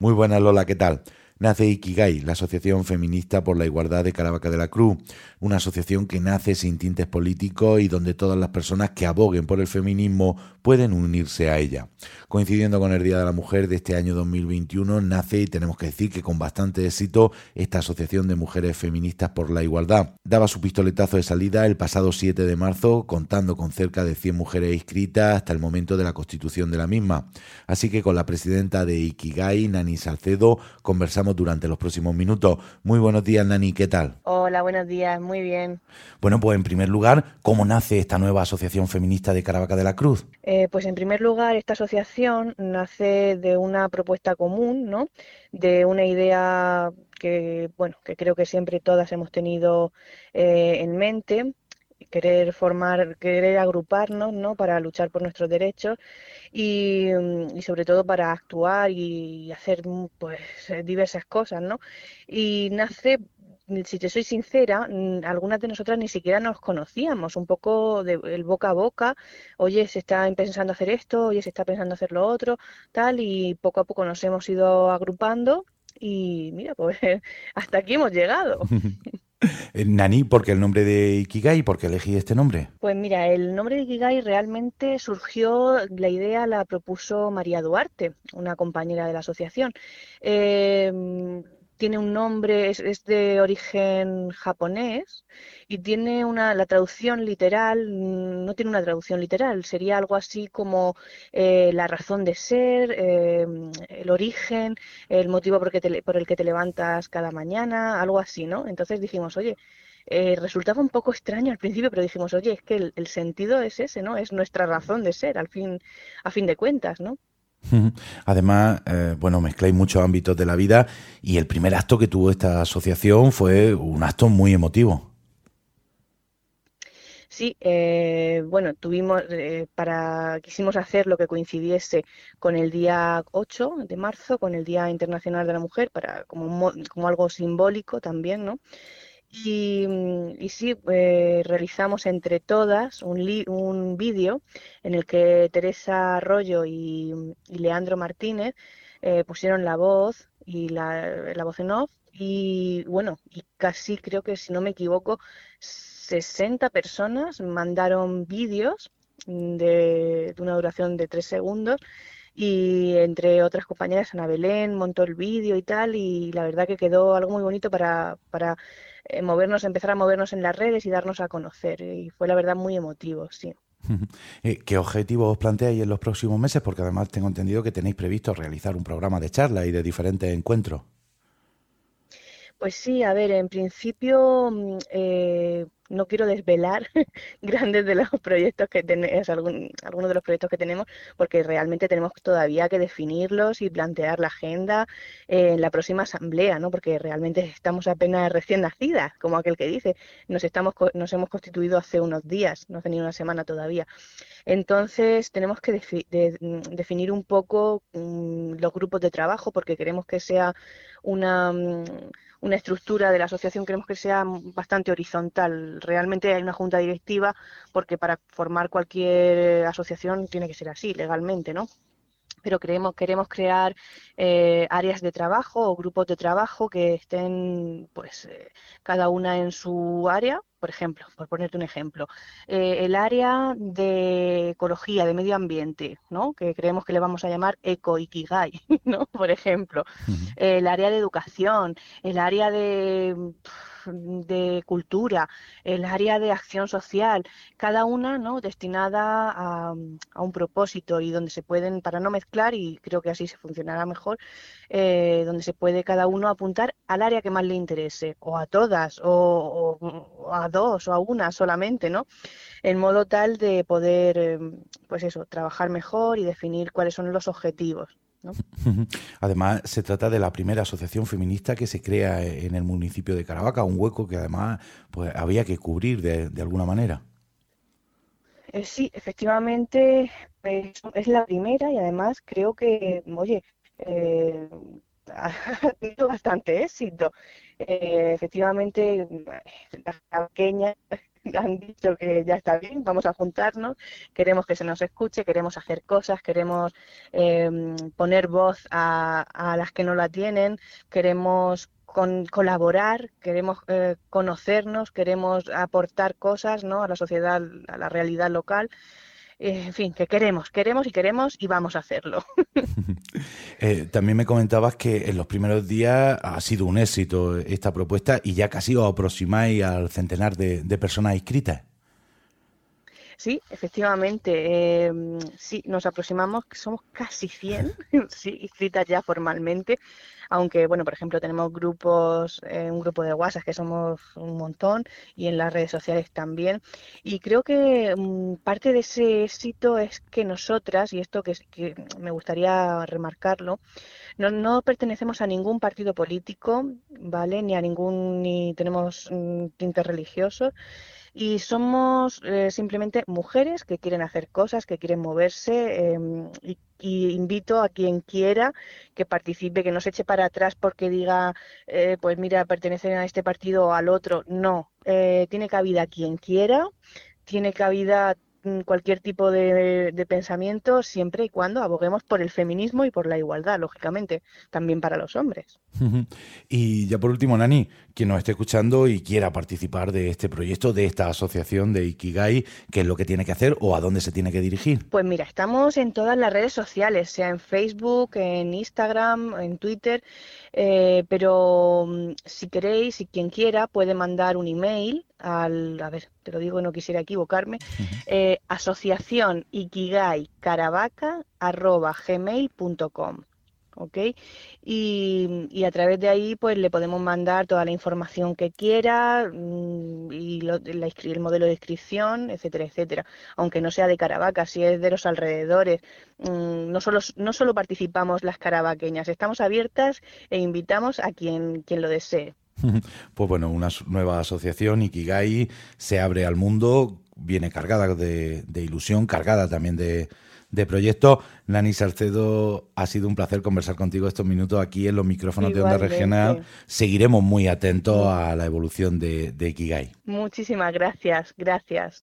Muy buenas, Lola, ¿qué tal? Nace Ikigai, la Asociación Feminista por la Igualdad de Caravaca de la Cruz, una asociación que nace sin tintes políticos y donde todas las personas que aboguen por el feminismo pueden unirse a ella. Coincidiendo con el Día de la Mujer de este año 2021, nace y tenemos que decir que con bastante éxito esta Asociación de Mujeres Feministas por la Igualdad. Daba su pistoletazo de salida el pasado 7 de marzo, contando con cerca de 100 mujeres inscritas hasta el momento de la constitución de la misma. Así que con la presidenta de Ikigai, Nani Salcedo, conversamos durante los próximos minutos. Muy buenos días, Nani, ¿qué tal? Hola, buenos días, muy bien. Bueno, pues en primer lugar, ¿cómo nace esta nueva asociación feminista de Caravaca de la Cruz? Eh, pues en primer lugar, esta asociación nace de una propuesta común, ¿no? De una idea que, bueno, que creo que siempre todas hemos tenido eh, en mente querer formar, querer agruparnos, ¿no? Para luchar por nuestros derechos y, mm, sobre todo para actuar y hacer, mm, pues, diversas cosas, ¿no? Y nace si te soy sincera, mm, algunas de nosotras ni siquiera nos conocíamos, un poco de el boca a boca, oye, se está pensando hacer esto, oye, se está pensando hacer lo otro, tal, y poco a poco nos hemos ido agrupando y mira, pues hasta aquí hemos llegado. Eh, Nani, ¿por qué el nombre de Ikigai? ¿Por qué elegí este nombre? Pues mira, el nombre de Ikigai realmente surgió, la idea la propuso María Duarte, una compañera de la asociación. Eh, tiene un nombre, es, de origen japonés y tiene una, la traducción literal, mm, no tiene una traducción literal, sería algo así como eh, la razón de ser, em, el origen, el motivo por, por, el que te levantas cada mañana, algo así, ¿no? Entonces dijimos, oye, eh, resultaba un poco extraño al principio, pero dijimos, oye, es que el, el, sentido es ese, ¿no? Es nuestra razón de ser, al fin, a fin de cuentas, ¿no? Además, eh, bueno, mezcláis muchos ámbitos de la vida y el primer acto que tuvo esta asociación fue un acto muy emotivo. Sí, eh, bueno, tuvimos eh, para quisimos hacer lo que coincidiese con el día 8 de marzo, con el Día Internacional de la Mujer, para como, como algo simbólico también, ¿no? Y, mm, y sí, eh, realizamos entre todas un, un vídeo en el que Teresa Arroyo y, Leandro Martínez eh, pusieron la voz y la, la, voz en off y bueno, y casi creo que si no me equivoco, 60 personas mandaron vídeos de, de una duración de tres segundos y entre otras compañeras Ana Belén montó el vídeo y tal y la verdad que quedó algo muy bonito para, para eh, movernos, empezar a movernos en las redes y darnos a conocer. Y fue la verdad muy emotivo, sí. Eh, ¿Qué objetivos os planteáis en los próximos meses? Porque además tengo entendido que tenéis previsto realizar un programa de charla y de diferentes encuentros. Pues sí, a ver, en principio mm, eh, no quiero desvelar grandes de los proyectos que tenemos, algunos de los proyectos que tenemos, porque realmente tenemos todavía que definirlos y plantear la agenda en la próxima asamblea, ¿no? Porque realmente estamos apenas recién nacidas, como aquel que dice, nos estamos nos hemos constituido hace unos días, no hace ni una semana todavía. Entonces tenemos que mm, definir un poco mm, los grupos de trabajo, porque queremos que sea una una estructura de la asociación queremos que sea bastante horizontal. Realmente hay una junta directiva porque para formar cualquier asociación tiene que ser así legalmente, ¿no? pero creemos, queremos crear eh, áreas de trabajo o grupos de trabajo que estén, pues, eh, cada una en su área. Por ejemplo, por ponerte un ejemplo, eh, el área de ecología, de medio ambiente, ¿no? Que creemos que le vamos a llamar eco-ikigai, ¿no? Por ejemplo, el área de educación, el área de de cultura, el área de acción social, cada una ¿no? destinada a, un propósito y donde se pueden, para no mezclar, y creo que así se funcionará mejor, eh, donde se puede cada uno apuntar al área que más le interese, o a todas, o, a dos, o a una solamente, ¿no? En modo tal de poder, eh, pues eso, trabajar mejor y definir cuáles son los objetivos. Además, se trata de la primera asociación feminista que se crea en el municipio de Caravaca, un hueco que además pues, había que cubrir de, alguna manera. Eh, sí, efectivamente es, la primera y además creo que, oye, eh, ha tenido bastante éxito. Eh, efectivamente, la pequeña han dicho que ya está bien, vamos a juntarnos, queremos que se nos escuche, queremos hacer cosas, queremos em, poner voz a, a las que no la tienen, queremos con, colaborar, queremos eh, conocernos, queremos aportar cosas ¿no? a la sociedad, a la realidad local. Eh, en fin, que queremos, queremos y queremos y vamos a hacerlo. Eh, también me comentabas que en los primeros días ha sido un éxito esta propuesta y ya casi os aproximáis al centenar de, de personas inscritas. Sí, efectivamente, eh, sí, nos aproximamos, somos casi 100, sí, inscritas ya formalmente, aunque, bueno, por ejemplo, tenemos grupos, eh, un grupo de WhatsApp que somos un montón y en las redes sociales también. Y creo que mm, parte de ese éxito es que nosotras, y esto que, que me gustaría remarcarlo, no, no, pertenecemos a ningún partido político, ¿vale? Ni a ningún, ni tenemos mm, tintes religiosos y somos eh, simplemente mujeres que quieren hacer cosas, que quieren moverse em, y, invito a quien quiera que participe, que no se eche para atrás porque diga, eh, pues mira, pertenecen a este partido o al otro. No, eh, tiene cabida quien quiera, tiene cabida cualquier tipo de, pensamiento siempre y cuando aboguemos por el feminismo y por la igualdad, lógicamente, también para los hombres. Y ya por último, Nani, quien nos esté escuchando y quiera participar de este proyecto, de esta asociación de Ikigai, ¿qué es lo que tiene que hacer o a dónde se tiene que dirigir? Pues mira, estamos en todas las redes sociales, sea en Facebook, en Instagram, en Twitter, eh, pero mm, si queréis, y quien quiera, puede mandar un email al, a ver, te lo digo, no quisiera equivocarme, eh, asociación ikigai caravaca arroba gmail.com. ¿ok? Y, y, a través de ahí pues le podemos mandar toda la información que quiera mm, y el modelo de inscripción, etcétera, etcétera. Aunque no sea de Caravaca, si es de los alrededores. Mm, no, solo, no solo participamos las caravaqueñas, estamos abiertas e invitamos a quien, quien lo desee. Pues bueno, una nueva asociación, Ikigai, se abre al mundo, viene cargada de, ilusión, cargada también de, de proyectos. Nani Salcedo, ha sido un placer conversar contigo estos minutos aquí en los micrófonos de Onda Regional. Seguiremos muy atentos a la evolución de, de Ikigai. Muchísimas gracias, gracias.